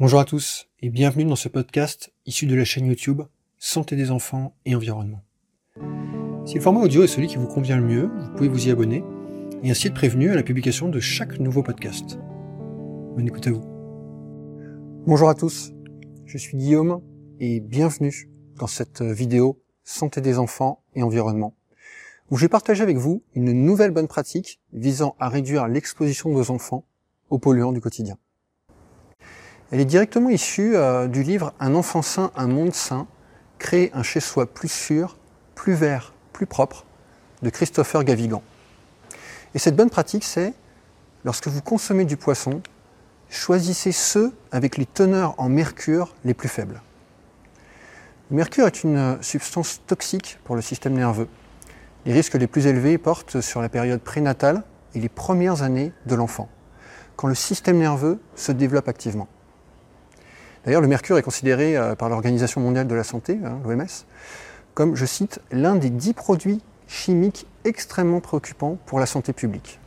Bonjour à tous et bienvenue dans ce podcast issu de la chaîne YouTube Santé des enfants et environnement. Si le format audio est celui qui vous convient le mieux, vous pouvez vous y abonner et ainsi être prévenu à la publication de chaque nouveau podcast. Bonne écoute à vous. Bonjour à tous, je suis Guillaume et bienvenue dans cette vidéo Santé des enfants et environnement où je vais partager avec vous une nouvelle bonne pratique visant à réduire l'exposition de vos enfants aux polluants du quotidien. Elle est directement issue euh, du livre Un enfant sain, un monde sain, créer un chez-soi plus sûr, plus vert, plus propre, de Christopher Gavigan. Et cette bonne pratique, c'est, lorsque vous consommez du poisson, choisissez ceux avec les teneurs en mercure les plus faibles. Le mercure est une substance toxique pour le système nerveux. Les risques les plus élevés portent sur la période prénatale et les premières années de l'enfant, quand le système nerveux se développe activement. D'ailleurs, le mercure est considéré euh, par l'Organisation mondiale de la santé, hein, l'OMS, comme, je cite, l'un des dix produits chimiques extrêmement préoccupants pour la santé publique.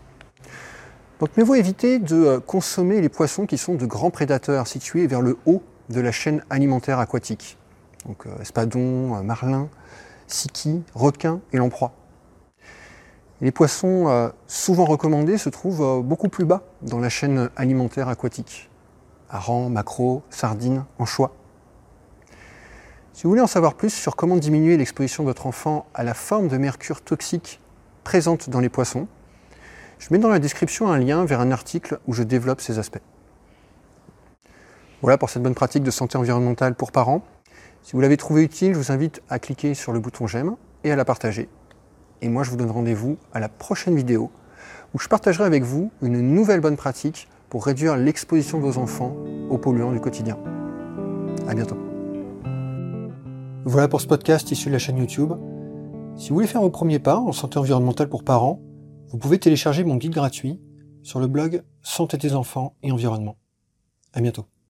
Donc mieux vaut éviter de euh, consommer les poissons qui sont de grands prédateurs situés vers le haut de la chaîne alimentaire aquatique. Donc euh, espadons, marlins, siki, requins et lamproies. Les poissons souvent recommandés se trouvent beaucoup plus bas dans la chaîne alimentaire aquatique harengs, maquereaux, sardines, anchois. Si vous voulez en savoir plus sur comment diminuer l'exposition de votre enfant à la forme de mercure toxique présente dans les poissons, je mets dans la description un lien vers un article où je développe ces aspects. Voilà pour cette bonne pratique de santé environnementale pour parents. Si vous l'avez trouvé utile, je vous invite à cliquer sur le bouton j'aime et à la partager. Et moi, je vous donne rendez-vous à la prochaine vidéo où je partagerai avec vous une nouvelle bonne pratique pour réduire l'exposition de vos enfants aux polluants du quotidien. À bientôt. Voilà pour ce podcast issu de la chaîne YouTube. Si vous voulez faire vos premiers pas en santé environnementale pour parents, vous pouvez télécharger mon guide gratuit sur le blog Santé des enfants et environnement. À bientôt.